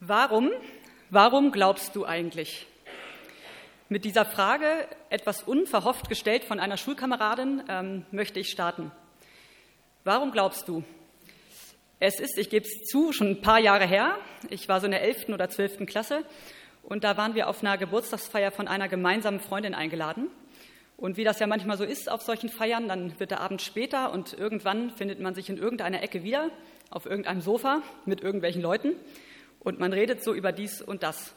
Warum, warum glaubst du eigentlich? Mit dieser Frage, etwas unverhofft gestellt von einer Schulkameradin, ähm, möchte ich starten. Warum glaubst du? Es ist, ich gebe es zu, schon ein paar Jahre her. Ich war so in der 11. oder 12. Klasse und da waren wir auf einer Geburtstagsfeier von einer gemeinsamen Freundin eingeladen. Und wie das ja manchmal so ist auf solchen Feiern, dann wird der Abend später und irgendwann findet man sich in irgendeiner Ecke wieder, auf irgendeinem Sofa mit irgendwelchen Leuten und man redet so über dies und das.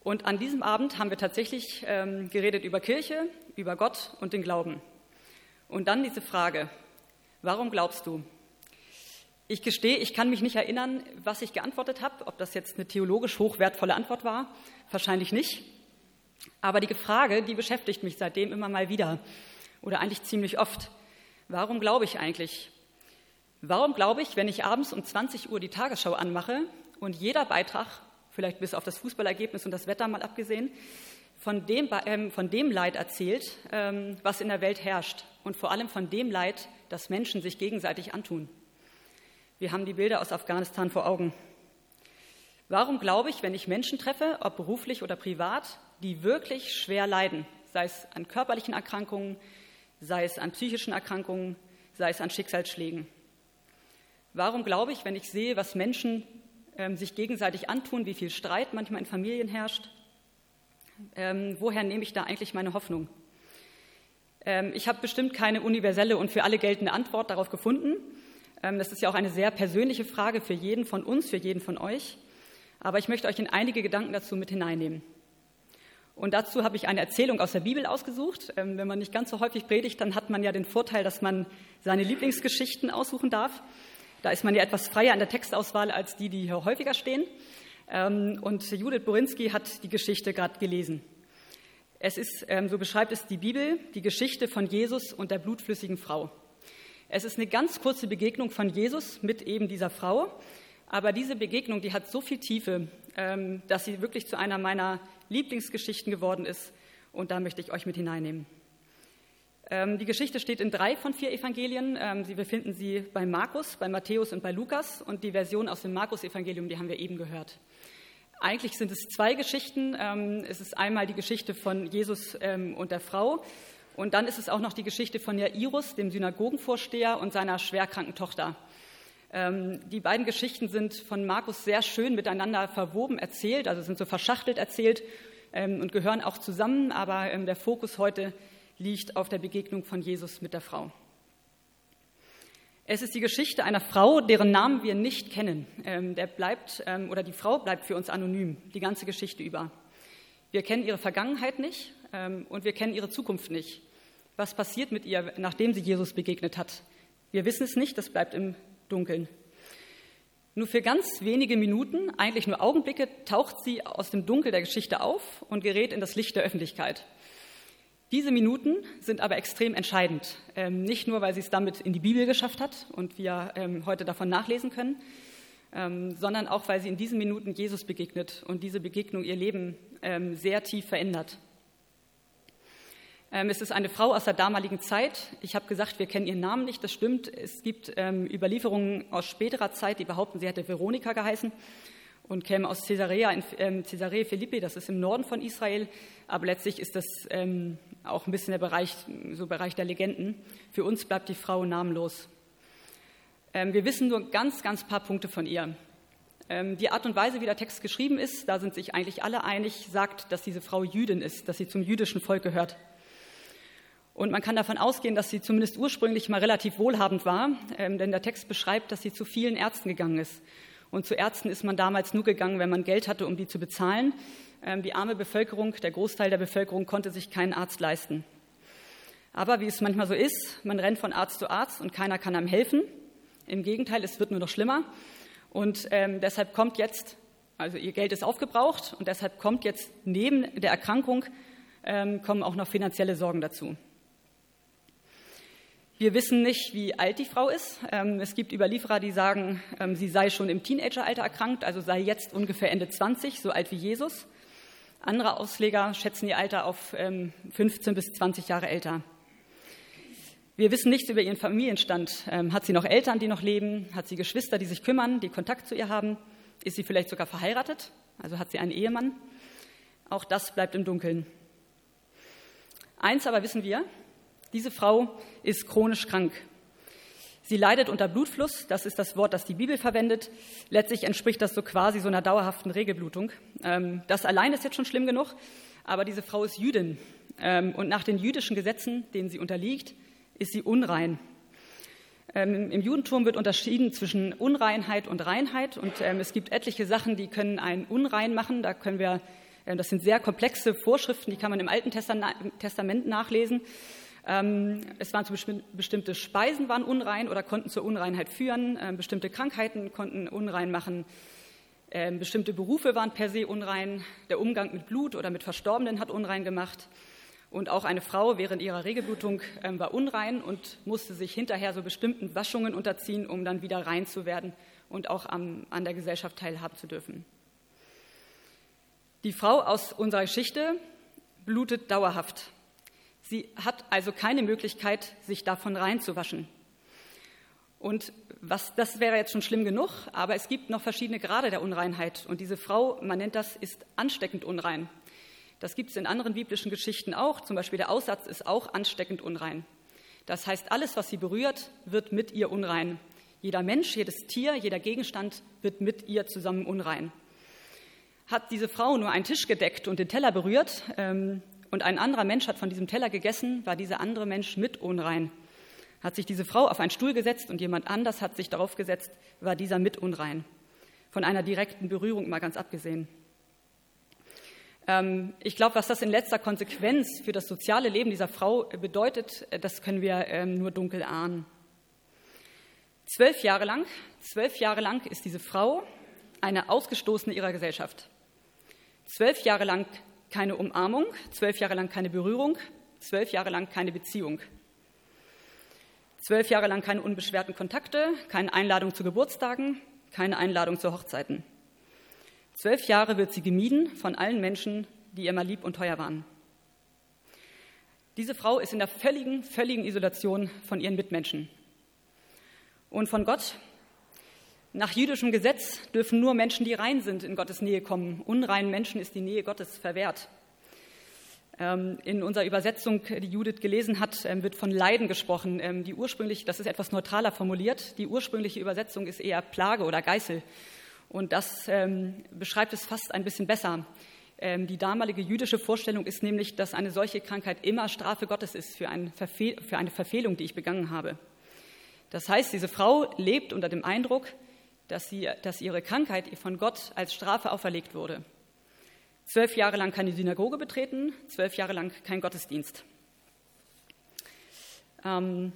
Und an diesem Abend haben wir tatsächlich ähm, geredet über Kirche, über Gott und den Glauben. Und dann diese Frage, warum glaubst du? Ich gestehe, ich kann mich nicht erinnern, was ich geantwortet habe, ob das jetzt eine theologisch hochwertvolle Antwort war, wahrscheinlich nicht. Aber die Frage, die beschäftigt mich seitdem immer mal wieder oder eigentlich ziemlich oft. Warum glaube ich eigentlich? Warum glaube ich, wenn ich abends um 20 Uhr die Tagesschau anmache und jeder Beitrag, vielleicht bis auf das Fußballergebnis und das Wetter mal abgesehen, von dem, ähm, von dem Leid erzählt, ähm, was in der Welt herrscht und vor allem von dem Leid, das Menschen sich gegenseitig antun? Wir haben die Bilder aus Afghanistan vor Augen. Warum glaube ich, wenn ich Menschen treffe, ob beruflich oder privat, die wirklich schwer leiden, sei es an körperlichen Erkrankungen, sei es an psychischen Erkrankungen, sei es an Schicksalsschlägen? Warum glaube ich, wenn ich sehe, was Menschen ähm, sich gegenseitig antun, wie viel Streit manchmal in Familien herrscht? Ähm, woher nehme ich da eigentlich meine Hoffnung? Ähm, ich habe bestimmt keine universelle und für alle geltende Antwort darauf gefunden. Ähm, das ist ja auch eine sehr persönliche Frage für jeden von uns, für jeden von euch. Aber ich möchte euch in einige Gedanken dazu mit hineinnehmen. Und dazu habe ich eine Erzählung aus der Bibel ausgesucht. Ähm, wenn man nicht ganz so häufig predigt, dann hat man ja den Vorteil, dass man seine Lieblingsgeschichten aussuchen darf. Da ist man ja etwas freier in der Textauswahl als die, die hier häufiger stehen. Ähm, und Judith Borinski hat die Geschichte gerade gelesen. Es ist, so beschreibt es die Bibel, die Geschichte von Jesus und der blutflüssigen Frau. Es ist eine ganz kurze Begegnung von Jesus mit eben dieser Frau, aber diese Begegnung, die hat so viel Tiefe, ähm, dass sie wirklich zu einer meiner Lieblingsgeschichten geworden ist und da möchte ich euch mit hineinnehmen. Ähm, die Geschichte steht in drei von vier Evangelien. Ähm, sie befinden sie bei Markus, bei Matthäus und bei Lukas und die Version aus dem Markus-Evangelium, die haben wir eben gehört. Eigentlich sind es zwei Geschichten. Es ist einmal die Geschichte von Jesus und der Frau und dann ist es auch noch die Geschichte von Jairus, dem Synagogenvorsteher, und seiner schwerkranken Tochter. Ähm, die beiden Geschichten sind von Markus sehr schön miteinander verwoben erzählt, also sind so verschachtelt erzählt ähm, und gehören auch zusammen, aber ähm, der Fokus heute liegt auf der Begegnung von Jesus mit der Frau. Es ist die Geschichte einer Frau, deren Namen wir nicht kennen. der bleibt, oder die Frau bleibt für uns anonym, die ganze Geschichte über. Wir kennen ihre Vergangenheit nicht und wir kennen ihre Zukunft nicht. Was passiert mit ihr, nachdem sie Jesus begegnet hat? Wir wissen es nicht, das bleibt im Dunkeln. Nur für ganz wenige Minuten, eigentlich nur Augenblicke, taucht sie aus dem Dunkel der Geschichte auf und gerät in das Licht der Öffentlichkeit. Diese Minuten sind aber extrem entscheidend, ähm, nicht nur, weil sie es damit in die Bibel geschafft hat und wir ähm, heute davon nachlesen können, ähm, sondern auch, weil sie in diesen Minuten Jesus begegnet und diese Begegnung ihr Leben sehr tief verändert. Ähm, es ist eine Frau aus der damaligen Zeit. Ich habe gesagt, wir kennen ihren Namen nicht. Das stimmt. Es gibt ähm, Überlieferungen aus späterer Zeit, die behaupten, sie hätte Veronika geheißen und käme aus Caesarea, in, ähm, Caesarea Philippi. Das ist im Norden von Israel. Aber letztlich ist das ähm, auch ein bisschen der Bereich, so Bereich der Legenden. Für uns bleibt die Frau namenlos. Ähm, wir wissen nur ganz, ganz paar Punkte von ihr. Ähm, die Art und Weise, wie der Text geschrieben ist, da sind sich eigentlich alle einig, sagt, dass diese Frau Jüdin ist, dass sie zum jüdischen Volk gehört. Und man kann davon ausgehen, dass sie zumindest ursprünglich mal relativ wohlhabend war, ähm, denn der Text beschreibt, dass sie zu vielen Ärzten gegangen ist. Und zu Ärzten ist man damals nur gegangen, wenn man Geld hatte, um die zu bezahlen. Ähm, die arme Bevölkerung, der Großteil der Bevölkerung konnte sich keinen Arzt leisten. Aber wie es manchmal so ist, man rennt von Arzt zu Arzt und keiner kann einem helfen. Im Gegenteil, es wird nur noch schlimmer. Und ähm, deshalb kommt jetzt, also ihr Geld ist aufgebraucht und deshalb kommt jetzt neben der Erkrankung, ähm, kommen auch noch finanzielle Sorgen dazu. Wir wissen nicht, wie alt die Frau ist. Ähm, es gibt Überlieferer, die sagen, ähm, sie sei schon im Teenageralter erkrankt, also sei jetzt ungefähr Ende 20, so alt wie Jesus. Andere Ausleger schätzen ihr Alter auf 15 ähm, bis 20 Jahre älter. Wir wissen nichts über ihren Familienstand. Hat sie noch Eltern, die noch leben? Hat sie Geschwister, die sich kümmern, die Kontakt zu ihr haben? Ist sie vielleicht sogar verheiratet? Also hat sie einen Ehemann? Auch das bleibt im Dunkeln. Eins aber wissen wir, diese Frau ist chronisch krank. Sie leidet unter Blutfluss, das ist das Wort, das die Bibel verwendet. Letztlich entspricht das so quasi so einer dauerhaften Regelblutung. Ähm, das allein ist jetzt schon schlimm genug, aber diese Frau ist Jüdin. Ähm, und nach den jüdischen Gesetzen, denen sie unterliegt, ist sie unrein. Ähm, Im Judentum wird unterschieden zwischen Unreinheit und Reinheit und es gibt etliche Sachen, die können einen unrein machen. Da können wir, das sind sehr komplexe Vorschriften, die kann man im Alten Testament nachlesen. Ähm, es waren Beispiel bestimmte Speisen waren unrein oder konnten zur Unreinheit führen. Ähm, bestimmte Krankheiten konnten unrein machen. Ähm, bestimmte Berufe waren per se unrein. Der Umgang mit Blut oder mit Verstorbenen hat unrein gemacht. Und auch eine Frau während ihrer Regelblutung war unrein und musste sich hinterher so bestimmten Waschungen unterziehen, um dann wieder rein zu werden und auch am, an der Gesellschaft teilhaben zu dürfen. Die Frau aus unserer Geschichte blutet dauerhaft. Sie hat also keine Möglichkeit, sich davon reinzuwaschen. Und was, das wäre jetzt schon schlimm genug, aber es gibt noch verschiedene Grade der Unreinheit. Und diese Frau, man nennt das, ist ansteckend unrein. Das gibt es in anderen biblischen Geschichten auch. Zum Beispiel der Aussatz ist auch ansteckend unrein. Das heißt, alles, was sie berührt, wird mit ihr unrein. Jeder Mensch, jedes Tier, jeder Gegenstand wird mit ihr zusammen unrein. Hat diese Frau nur einen Tisch gedeckt und den Teller berührt ähm, und ein anderer Mensch hat von diesem Teller gegessen, war dieser andere Mensch mit unrein. Hat sich diese Frau auf einen Stuhl gesetzt und jemand anders hat sich darauf gesetzt, war dieser mit unrein. Von einer direkten Berührung mal ganz abgesehen. Ähm, ich glaube, was das in letzter Konsequenz für das soziale Leben dieser Frau bedeutet, äh, das können wir ähm, nur dunkel ahnen. Zwölf Jahre lang, zwölf Jahre lang ist diese Frau eine Ausgestoßene ihrer Gesellschaft. Zwölf Jahre lang keine Umarmung, zwölf Jahre lang keine Berührung, zwölf Jahre lang keine Beziehung. Zwölf Jahre lang keine unbeschwerten Kontakte, keine Einladung zu Geburtstagen, keine Einladung zu Hochzeiten. Zwölf Jahre wird sie gemieden von allen Menschen, die ihr mal lieb und teuer waren. Diese Frau ist in der völligen, völligen Isolation von ihren Mitmenschen. Und von Gott, nach jüdischem Gesetz dürfen nur Menschen, die rein sind, in Gottes Nähe kommen. Unreinen Menschen ist die Nähe Gottes verwehrt. Ähm, in unserer Übersetzung, die Judith gelesen hat, ähm, wird von Leiden gesprochen. Ähm, die ursprünglich, das ist etwas neutraler formuliert, die ursprüngliche Übersetzung ist eher Plage oder Geißel. Und das beschreibt es fast ein bisschen besser. Die damalige jüdische Vorstellung ist nämlich, dass eine solche Krankheit immer Strafe Gottes ist für, ein für eine Verfehlung, die ich begangen habe. Das heißt, diese Frau lebt unter dem Eindruck, dass, sie, dass ihre Krankheit ihr von Gott als Strafe auferlegt wurde. Zwölf Jahre lang keine Synagoge betreten, zwölf Jahre lang kein Gottesdienst. Ähm,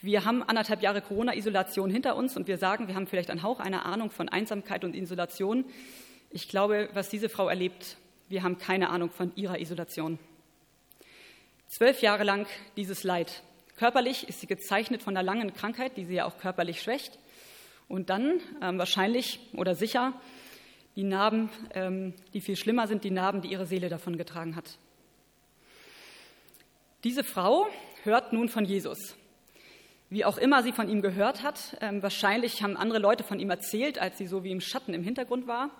wir haben anderthalb Jahre Corona-Isolation hinter uns und wir sagen, wir haben vielleicht einen Hauch einer Ahnung von Einsamkeit und Isolation. Ich glaube, was diese Frau erlebt, wir haben keine Ahnung von ihrer Isolation. Zwölf Jahre lang dieses Leid. Körperlich ist sie gezeichnet von einer langen Krankheit, die sie ja auch körperlich schwächt. Und dann ähm, wahrscheinlich oder sicher die Narben, ähm, die viel schlimmer sind, die Narben, die ihre Seele davon getragen hat. Diese Frau hört nun von Jesus wie auch immer sie von ihm gehört hat. Ähm, wahrscheinlich haben andere Leute von ihm erzählt, als sie so wie im Schatten im Hintergrund war.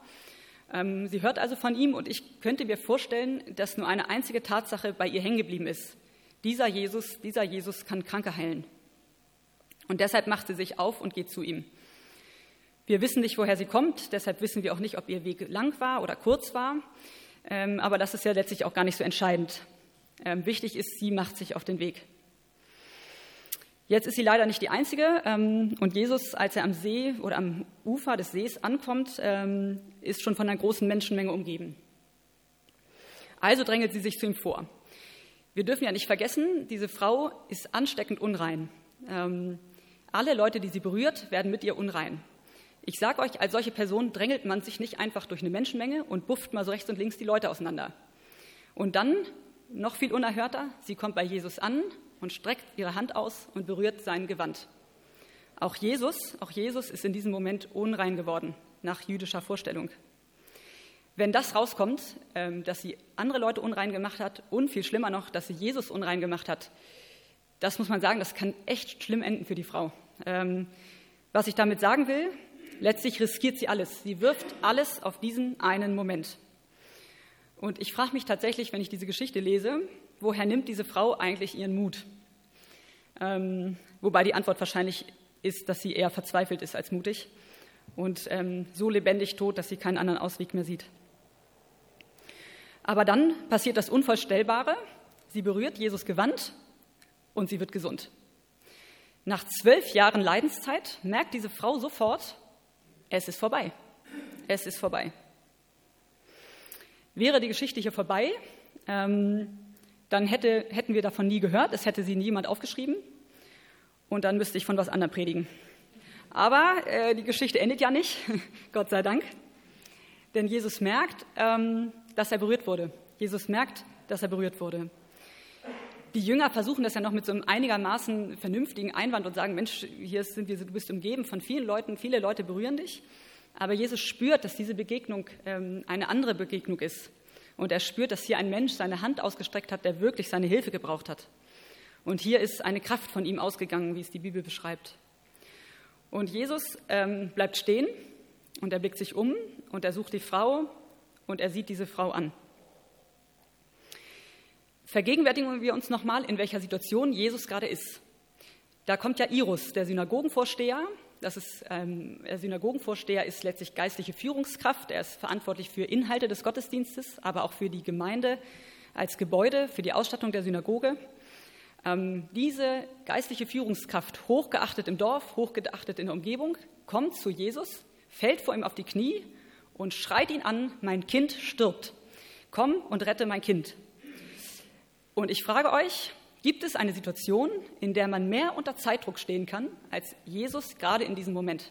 Ähm, sie hört also von ihm und ich könnte mir vorstellen, dass nur eine einzige Tatsache bei ihr hängen geblieben ist. Dieser Jesus, dieser Jesus kann Kranke heilen. Und deshalb macht sie sich auf und geht zu ihm. Wir wissen nicht, woher sie kommt, deshalb wissen wir auch nicht, ob ihr Weg lang war oder kurz war. Ähm, aber das ist ja letztlich auch gar nicht so entscheidend. Ähm, wichtig ist, sie macht sich auf den Weg. Jetzt ist sie leider nicht die einzige. Ähm, und Jesus, als er am See oder am Ufer des Sees ankommt, ist schon von einer großen Menschenmenge umgeben. Also drängelt sie sich zu ihm vor. Wir dürfen ja nicht vergessen, diese Frau ist ansteckend unrein. Alle Leute, die sie berührt, werden mit ihr unrein. Ich sage euch, als solche Person drängelt man sich nicht einfach durch eine Menschenmenge und bufft mal so rechts und links die Leute auseinander. Und dann, noch viel unerhörter, sie kommt bei Jesus an und streckt ihre Hand aus und berührt sein Gewand. Auch Jesus, auch Jesus ist in diesem Moment unrein geworden, nach jüdischer Vorstellung. Wenn das rauskommt, ähm, dass sie andere Leute unrein gemacht hat und viel schlimmer noch, dass sie Jesus unrein gemacht hat, Das muss man sagen, das kann echt schlimm enden für die Frau. Ähm, was ich damit sagen will, letztlich riskiert sie alles. Sie wirft alles auf diesen einen Moment. Und ich frage mich tatsächlich, wenn ich diese Geschichte lese, woher nimmt diese Frau eigentlich ihren Mut? Ähm, wobei die Antwort wahrscheinlich ist, dass sie eher verzweifelt ist als mutig und ähm, so lebendig tot, dass sie keinen anderen Ausweg mehr sieht. Aber dann passiert das Unvorstellbare. Sie berührt Jesus Gewand und sie wird gesund. Nach zwölf Jahren Leidenszeit merkt diese Frau sofort, es ist vorbei. Es ist vorbei. Wäre die Geschichte hier vorbei, ähm, dann hätte, hätten wir davon nie gehört, es hätte sie niemand aufgeschrieben und dann müsste ich von was anderem predigen. Aber äh, die Geschichte endet ja nicht, Gott sei Dank, denn Jesus merkt, ähm, dass er berührt wurde. Jesus merkt, dass er berührt wurde. Die Jünger versuchen das ja noch mit so einem einigermaßen vernünftigen Einwand und sagen, Mensch, hier sind wir, du bist umgeben von vielen Leuten, viele Leute berühren dich. Aber Jesus spürt, dass diese Begegnung ähm, eine andere Begegnung ist. Und er spürt, dass hier ein Mensch seine Hand ausgestreckt hat, der wirklich seine Hilfe gebraucht hat. Und hier ist eine Kraft von ihm ausgegangen, wie es die Bibel beschreibt. Und Jesus ähm, bleibt stehen und er blickt sich um und er sucht die Frau und er sieht diese Frau an. Vergegenwärtigen wir uns nochmal, in welcher Situation Jesus gerade ist. Da kommt ja Irus, der Synagogenvorsteher. Das ist, ähm, der Synagogenvorsteher ist letztlich geistliche Führungskraft. Er ist verantwortlich für Inhalte des Gottesdienstes, aber auch für die Gemeinde als Gebäude, für die Ausstattung der Synagoge. Ähm, diese geistliche Führungskraft, hochgeachtet im Dorf, hochgeachtet in der Umgebung, kommt zu Jesus, fällt vor ihm auf die Knie und schreit ihn an, mein Kind stirbt. Komm und rette mein Kind. Und ich frage euch, gibt es eine Situation, in der man mehr unter Zeitdruck stehen kann als Jesus gerade in diesem Moment?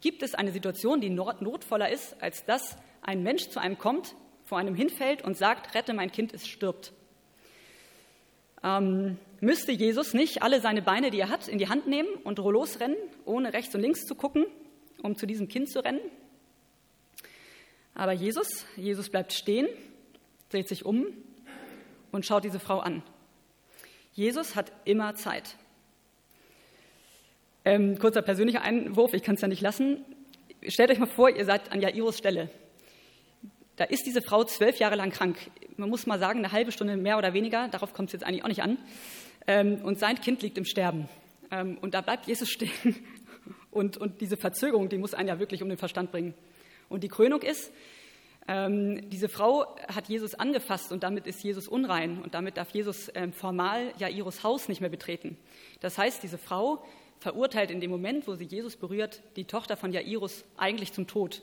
Gibt es eine Situation, die notvoller ist, als dass ein Mensch zu einem kommt, vor einem hinfällt und sagt, rette mein Kind, es stirbt? Ähm, müsste Jesus nicht alle seine Beine, die er hat, in die Hand nehmen und losrennen, ohne rechts und links zu gucken, um zu diesem Kind zu rennen? Aber Jesus, Jesus bleibt stehen, dreht sich um und schaut diese Frau an. Jesus hat immer Zeit. Ähm, kurzer persönlicher Einwurf, ich kann es ja nicht lassen. Stellt euch mal vor, ihr seid an Jairos Stelle. Da ist diese Frau zwölf Jahre lang krank. Man muss mal sagen, eine halbe Stunde mehr oder weniger, darauf kommt es jetzt eigentlich auch nicht an. Ähm, und sein Kind liegt im Sterben. Ähm, und da bleibt Jesus stehen. Und, und diese Verzögerung, die muss einen ja wirklich um den Verstand bringen. Und die Krönung ist, ähm, diese Frau hat Jesus angefasst und damit ist Jesus unrein und damit darf Jesus ähm, formal Jairus Haus nicht mehr betreten. Das heißt, diese Frau verurteilt in dem Moment, wo sie Jesus berührt, die Tochter von Jairus eigentlich zum Tod.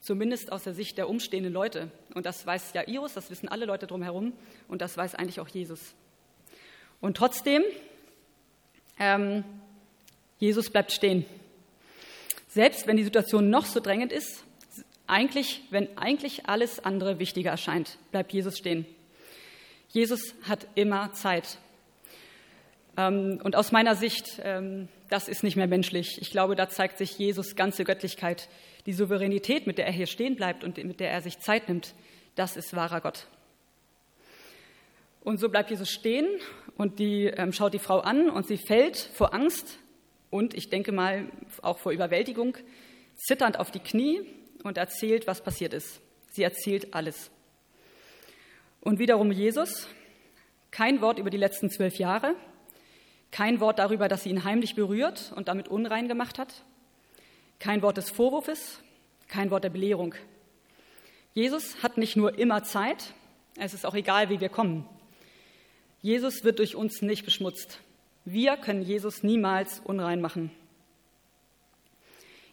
Zumindest aus der Sicht der umstehenden Leute. Und das weiß Jairus, das wissen alle Leute drumherum und das weiß eigentlich auch Jesus. Und trotzdem, ähm, Jesus bleibt stehen. Selbst wenn die Situation noch so drängend ist, eigentlich, wenn eigentlich alles andere wichtiger erscheint, bleibt Jesus stehen. Jesus hat immer Zeit. Ähm, und aus meiner Sicht, ähm, das ist nicht mehr menschlich. Ich glaube, da zeigt sich Jesus ganze Göttlichkeit. Die Souveränität, mit der er hier stehen bleibt und mit der er sich Zeit nimmt, das ist wahrer Gott. Und so bleibt Jesus stehen und die, ähm, schaut die Frau an und sie fällt vor Angst und ich denke mal auch vor Überwältigung, zitternd auf die Knie und erzählt, was passiert ist. Sie erzählt alles. Und wiederum Jesus, kein Wort über die letzten zwölf Jahre, kein Wort darüber, dass sie ihn heimlich berührt und damit unrein gemacht hat, kein Wort des Vorwurfs, kein Wort der Belehrung. Jesus hat nicht nur immer Zeit, es ist auch egal, wie wir kommen. Jesus wird durch uns nicht beschmutzt. Wir können Jesus niemals unrein machen.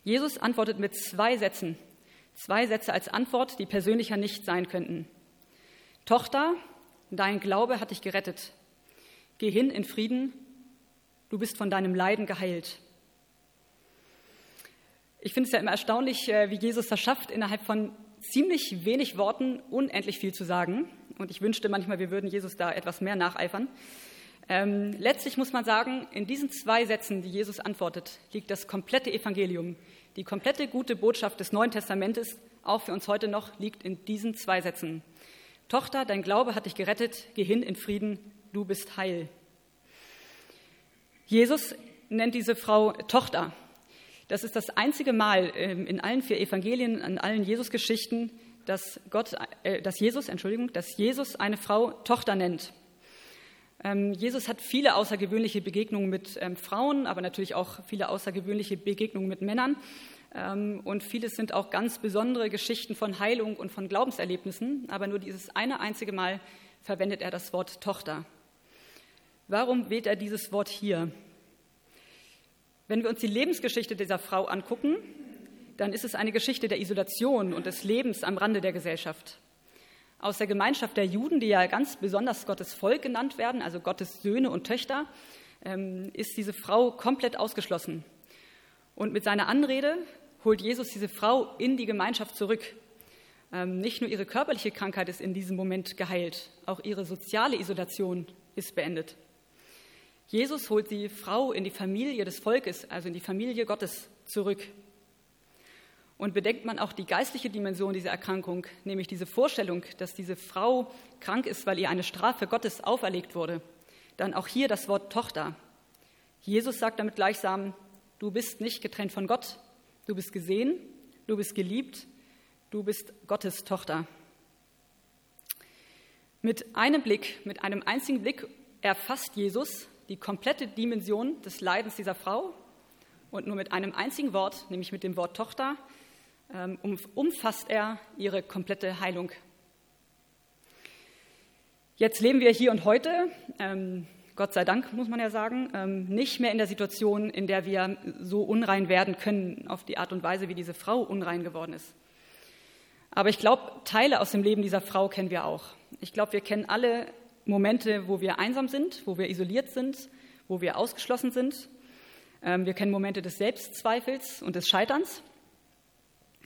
Jesus antwortet mit zwei Sätzen Zwei Sätze als Antwort, die persönlicher nicht sein könnten. Tochter, dein Glaube hat dich gerettet. Geh hin in Frieden, du bist von deinem Leiden geheilt. Ich finde es ja immer erstaunlich, äh, wie Jesus das schafft, innerhalb von ziemlich wenig Worten unendlich viel zu sagen. Und ich wünschte manchmal, wir würden Jesus da etwas mehr nacheifern. Ähm, letztlich muss man sagen, in diesen zwei Sätzen, die Jesus antwortet, liegt das komplette Evangelium. Die komplette gute Botschaft des Neuen Testamentes, auch für uns heute noch, liegt in diesen zwei Sätzen. Tochter, dein Glaube hat dich gerettet, geh hin in Frieden, du bist heil. Jesus nennt diese Frau Tochter. Das ist das einzige Mal ähm, in allen vier Evangelien, in allen Jesus-Geschichten, dass, Gott, äh, dass Jesus, Entschuldigung, dass Jesus eine Frau Tochter nennt. Ähm, Jesus hat viele außergewöhnliche Begegnungen mit ähm, Frauen, aber natürlich auch viele außergewöhnliche Begegnungen mit Männern. Ähm, und vieles sind auch ganz besondere Geschichten von Heilung und von Glaubenserlebnissen. Aber nur dieses eine einzige Mal verwendet er das Wort Tochter. Warum wählt er dieses Wort hier? Wenn wir uns die Lebensgeschichte dieser Frau angucken, dann ist es eine Geschichte der Isolation und des Lebens am Rande der Gesellschaft. Aus der Gemeinschaft der Juden, die ja ganz besonders Gottes Volk genannt werden, also Gottes Söhne und Töchter, ähm, ist diese Frau komplett ausgeschlossen. Und mit seiner Anrede holt Jesus diese Frau in die Gemeinschaft zurück. Ähm, nicht nur ihre körperliche Krankheit ist in diesem Moment geheilt, auch ihre soziale Isolation ist beendet. Jesus holt die Frau in die Familie des Volkes, also in die Familie Gottes zurück. Und bedenkt man auch die geistliche Dimension dieser Erkrankung, nämlich diese Vorstellung, dass diese Frau krank ist, weil ihr eine Strafe Gottes auferlegt wurde, dann auch hier das Wort Tochter. Jesus sagt damit gleichsam, du bist nicht getrennt von Gott, du bist gesehen, du bist geliebt, du bist Gottes Tochter. Mit einem Blick, mit einem einzigen Blick erfasst Jesus die komplette Dimension des Leidens dieser Frau und nur mit einem einzigen Wort, nämlich mit dem Wort Tochter, umfasst er ihre komplette Heilung. Jetzt leben wir hier und heute, ähm, Gott sei Dank muss man ja sagen, ähm, nicht mehr in der Situation, in der wir so unrein werden können, auf die Art und Weise, wie diese Frau unrein geworden ist. Aber ich glaube, Teile aus dem Leben dieser Frau kennen wir auch. Ich glaube, wir kennen alle Momente, wo wir einsam sind, wo wir isoliert sind, wo wir ausgeschlossen sind. Wir kennen Momente des Selbstzweifels und des Scheiterns.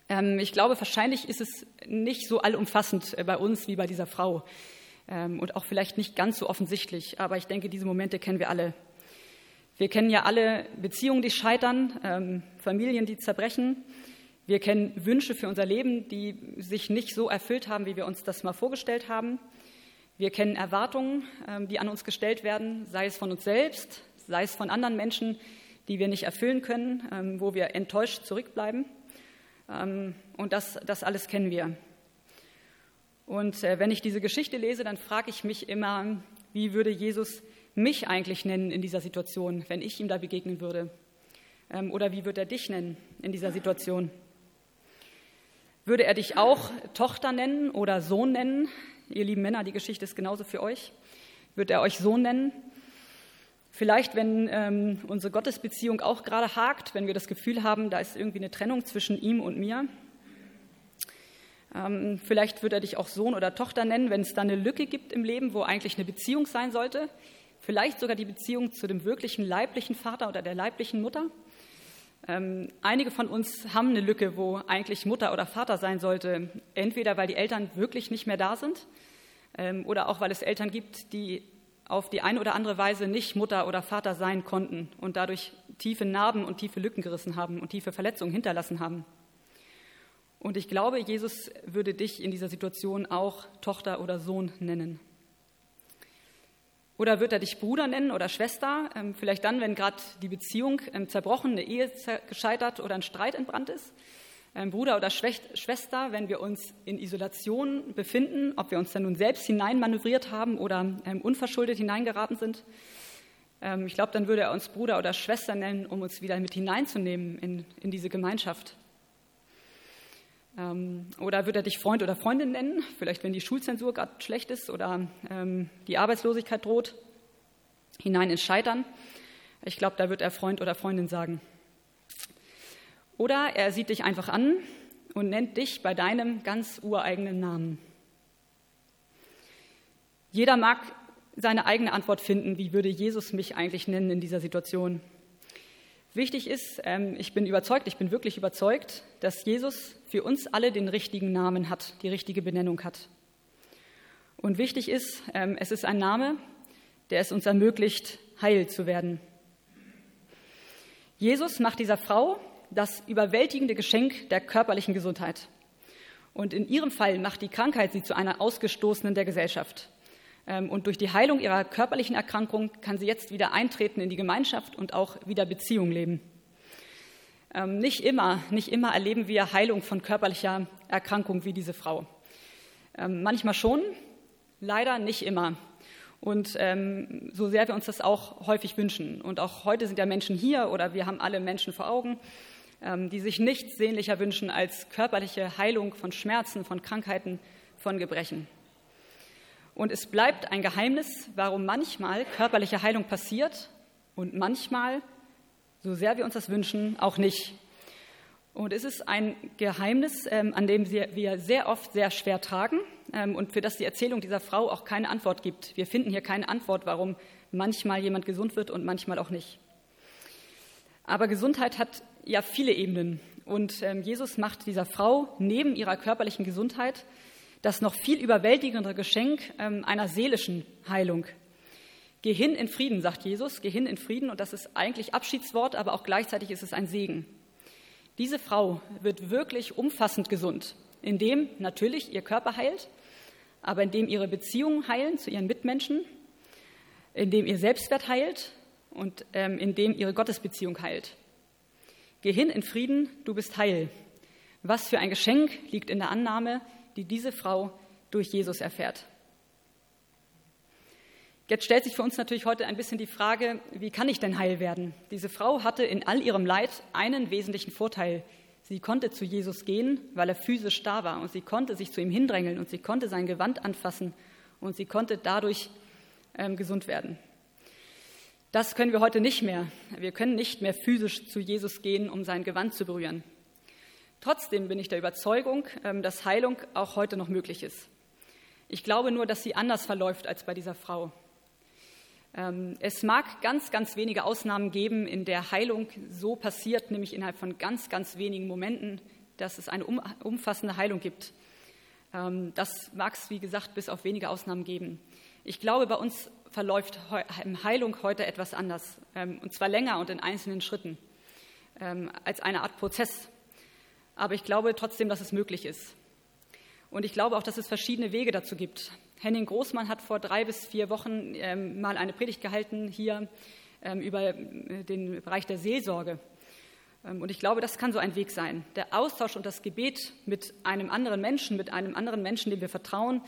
Ähm, ich glaube, wahrscheinlich ist es nicht so allumfassend äh, bei uns wie bei dieser Frau ähm, und auch vielleicht nicht ganz so offensichtlich, aber ich denke, diese Momente kennen wir alle. Wir kennen ja alle Beziehungen, die scheitern, ähm, Familien, die zerbrechen. Wir kennen Wünsche für unser Leben, die sich nicht so erfüllt haben, wie wir uns das mal vorgestellt haben. Wir kennen Erwartungen, die an uns gestellt werden, sei es von uns selbst, sei es von anderen Menschen, die wir nicht erfüllen können, wo wir enttäuscht zurückbleiben. Ähm, und das, das alles kennen wir. Und äh, wenn ich diese Geschichte lese, dann frage ich mich immer, wie würde Jesus mich eigentlich nennen in dieser Situation, wenn ich ihm da begegnen würde? Ähm, oder wie würde er dich nennen in dieser Situation? Würde er dich auch Tochter nennen oder Sohn nennen? Ihr lieben Männer, die Geschichte ist genauso für euch. Wird er euch Sohn nennen? Vielleicht, wenn ähm, unsere Gottesbeziehung auch gerade hakt, wenn wir das Gefühl haben, da ist irgendwie eine Trennung zwischen ihm und mir. Ähm, vielleicht wird er dich auch Sohn oder Tochter nennen, wenn es da eine Lücke gibt im Leben, wo eigentlich eine Beziehung sein sollte. Vielleicht sogar die Beziehung zu dem wirklichen leiblichen Vater oder der leiblichen Mutter. Ähm, einige von uns haben eine Lücke, wo eigentlich Mutter oder Vater sein sollte. Entweder weil die Eltern wirklich nicht mehr da sind ähm, oder auch weil es Eltern gibt, die auf die eine oder andere Weise nicht Mutter oder Vater sein konnten und dadurch tiefe Narben und tiefe Lücken gerissen haben und tiefe Verletzungen hinterlassen haben. Und ich glaube, Jesus würde dich in dieser Situation auch Tochter oder Sohn nennen. Oder wird er dich Bruder nennen oder Schwester? Ähm, vielleicht dann, wenn gerade die Beziehung ähm, zerbrochen, eine Ehe gescheitert oder ein Streit entbrannt ist. Bruder oder Schwester, wenn wir uns in Isolation befinden, ob wir uns dann nun selbst hineinmanövriert haben oder ähm, unverschuldet hineingeraten sind. Ähm, ich glaube, dann würde er uns Bruder oder Schwester nennen, um uns wieder mit hineinzunehmen in, in diese Gemeinschaft. Ähm, oder würde er dich Freund oder Freundin nennen, vielleicht wenn die Schulzensur gerade schlecht ist oder ähm, die Arbeitslosigkeit droht, hinein ins Scheitern. Ich glaube, da wird er Freund oder Freundin sagen. Oder er sieht dich einfach an und nennt dich bei deinem ganz ureigenen Namen. Jeder mag seine eigene Antwort finden, wie würde Jesus mich eigentlich nennen in dieser Situation. Wichtig ist, ähm, ich bin überzeugt, ich bin wirklich überzeugt, dass Jesus für uns alle den richtigen Namen hat, die richtige Benennung hat. Und wichtig ist, ähm, es ist ein Name, der es uns ermöglicht, heil zu werden. Jesus macht dieser Frau das überwältigende Geschenk der körperlichen Gesundheit. Und in ihrem Fall macht die Krankheit sie zu einer Ausgestoßenen der Gesellschaft. Ähm, und durch die Heilung ihrer körperlichen Erkrankung kann sie jetzt wieder eintreten in die Gemeinschaft und auch wieder Beziehung leben. Ähm, nicht immer, nicht immer erleben wir Heilung von körperlicher Erkrankung wie diese Frau. Ähm, manchmal schon, leider nicht immer. Und ähm, so sehr wir uns das auch häufig wünschen. Und auch heute sind ja Menschen hier oder wir haben alle Menschen vor Augen, die sich nichts sehnlicher wünschen als körperliche Heilung von Schmerzen, von Krankheiten, von Gebrechen. Und es bleibt ein Geheimnis, warum manchmal körperliche Heilung passiert und manchmal, so sehr wir uns das wünschen, auch nicht. Und es ist ein Geheimnis, ähm, an dem wir sehr oft sehr schwer tragen ähm, und für das die Erzählung dieser Frau auch keine Antwort gibt. Wir finden hier keine Antwort, warum manchmal jemand gesund wird und manchmal auch nicht. Aber Gesundheit hat ja viele Ebenen. Und ähm, Jesus macht dieser Frau neben ihrer körperlichen Gesundheit das noch viel überwältigendere Geschenk einer seelischen Heilung. Geh hin in Frieden, sagt Jesus, geh hin in Frieden. Und das ist eigentlich Abschiedswort, aber auch gleichzeitig ist es ein Segen. Diese Frau wird wirklich umfassend gesund, indem natürlich ihr Körper heilt, aber indem ihre Beziehungen heilen zu ihren Mitmenschen, indem ihr Selbstwert heilt und ähm, indem ihre Gottesbeziehung heilt. Geh hin in Frieden, du bist heil. Was für ein Geschenk liegt in der Annahme, die diese Frau durch Jesus erfährt. Jetzt stellt sich für uns natürlich heute ein bisschen die Frage, wie kann ich denn heil werden? Diese Frau hatte in all ihrem Leid einen wesentlichen Vorteil. Sie konnte zu Jesus gehen, weil er physisch da war und sie konnte sich zu ihm hindrängeln und sie konnte sein Gewand anfassen und sie konnte dadurch ähm, gesund werden. Das können wir heute nicht mehr. Wir können nicht mehr physisch zu Jesus gehen, um sein Gewand zu berühren. Trotzdem bin ich der Überzeugung, ähm, dass Heilung auch heute noch möglich ist. Ich glaube nur, dass sie anders verläuft als bei dieser Frau. Ähm, es mag ganz, ganz wenige Ausnahmen geben, in der Heilung so passiert, nämlich innerhalb von ganz, ganz wenigen Momenten, dass es eine umfassende Heilung gibt. Ähm, das mag es, wie gesagt, bis auf wenige Ausnahmen geben. Ich glaube, bei uns verläuft Heilung heute etwas anders, ähm, und zwar länger und in einzelnen Schritten, als eine Art Prozess. Aber ich glaube trotzdem, dass es möglich ist. Und ich glaube auch, dass es verschiedene Wege dazu gibt. Henning Großmann hat vor drei bis vier Wochen ähm, mal eine Predigt gehalten hier ähm, über äh, den Bereich der Seelsorge. Ähm, und ich glaube, das kann so ein Weg sein. Der Austausch und das Gebet mit einem anderen Menschen, mit einem anderen Menschen, dem wir vertrauen,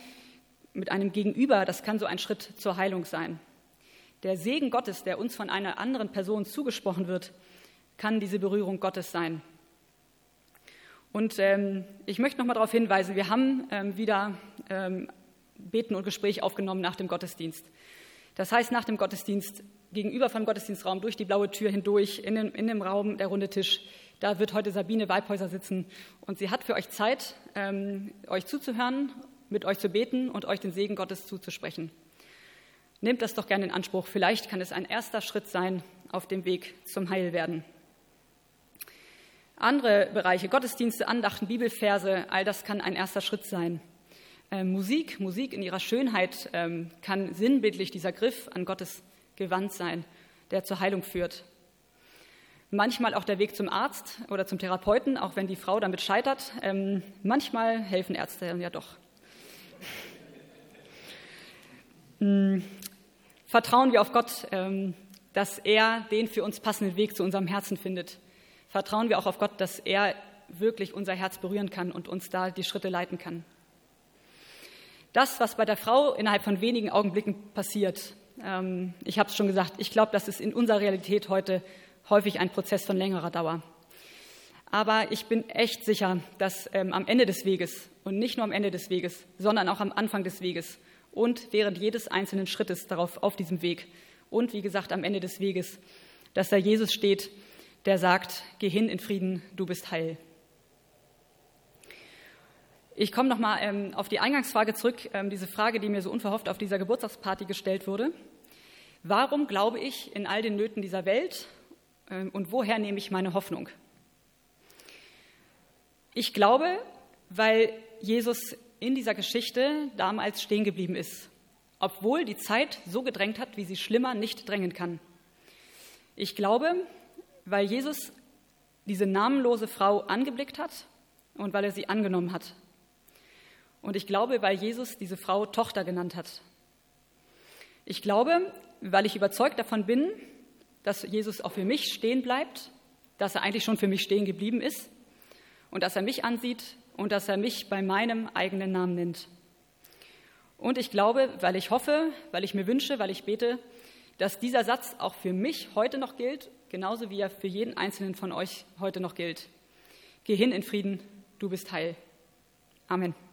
mit einem Gegenüber, das kann so ein Schritt zur Heilung sein. Der Segen Gottes, der uns von einer anderen Person zugesprochen wird, kann diese Berührung Gottes sein. Und ähm, ich möchte noch mal darauf hinweisen, wir haben ähm, wieder ähm, Beten und Gespräch aufgenommen nach dem Gottesdienst. Das heißt, nach dem Gottesdienst gegenüber vom Gottesdienstraum durch die blaue Tür hindurch in dem, in dem Raum der runde Tisch. Da wird heute Sabine Weibhäuser sitzen und sie hat für euch Zeit, ähm, euch zuzuhören, mit euch zu beten und euch den Segen Gottes zuzusprechen. Nehmt das doch gerne in Anspruch. Vielleicht kann es ein erster Schritt sein auf dem Weg zum Heilwerden. Andere Bereiche, Gottesdienste, Andachten, Bibelverse, all das kann ein erster Schritt sein. Äh, Musik, Musik in ihrer Schönheit ähm, kann sinnbildlich dieser Griff an Gottes Gewand sein, der zur Heilung führt. Manchmal auch der Weg zum Arzt oder zum Therapeuten, auch wenn die Frau damit scheitert. Ähm, manchmal helfen Ärzte ja doch. Hm, vertrauen wir auf Gott, ähm, dass er den für uns passenden Weg zu unserem Herzen findet. Vertrauen wir auch auf Gott, dass er wirklich unser Herz berühren kann und uns da die Schritte leiten kann. Das, was bei der Frau innerhalb von wenigen Augenblicken passiert, ähm, ich habe es schon gesagt, ich glaube, das ist in unserer Realität heute häufig ein Prozess von längerer Dauer. Aber ich bin echt sicher, dass ähm, am Ende des Weges und nicht nur am Ende des Weges, sondern auch am Anfang des Weges und während jedes einzelnen Schrittes darauf auf diesem Weg und wie gesagt am Ende des Weges, dass da Jesus steht, der sagt: Geh hin in Frieden, du bist heil. Ich komme noch mal ähm, auf die Eingangsfrage zurück, ähm, diese Frage, die mir so unverhofft auf dieser Geburtstagsparty gestellt wurde. Warum glaube ich in all den Nöten dieser Welt ähm, und woher nehme ich meine Hoffnung? Ich glaube, weil Jesus in dieser Geschichte damals stehen geblieben ist, obwohl die Zeit so gedrängt hat, wie sie schlimmer nicht drängen kann. Ich glaube, weil Jesus diese namenlose Frau angeblickt hat und weil er sie angenommen hat und ich glaube, weil Jesus diese Frau Tochter genannt hat. Ich glaube, weil ich überzeugt davon bin, dass Jesus auch für mich stehen bleibt, dass er eigentlich schon für mich stehen geblieben ist und dass er mich ansieht und dass er mich bei meinem eigenen Namen nennt. Und ich glaube, weil ich hoffe, weil ich mir wünsche, weil ich bete, dass dieser Satz auch für mich heute noch gilt, genauso wie er für jeden einzelnen von euch heute noch gilt. Geh hin in Frieden, du bist heil. Amen.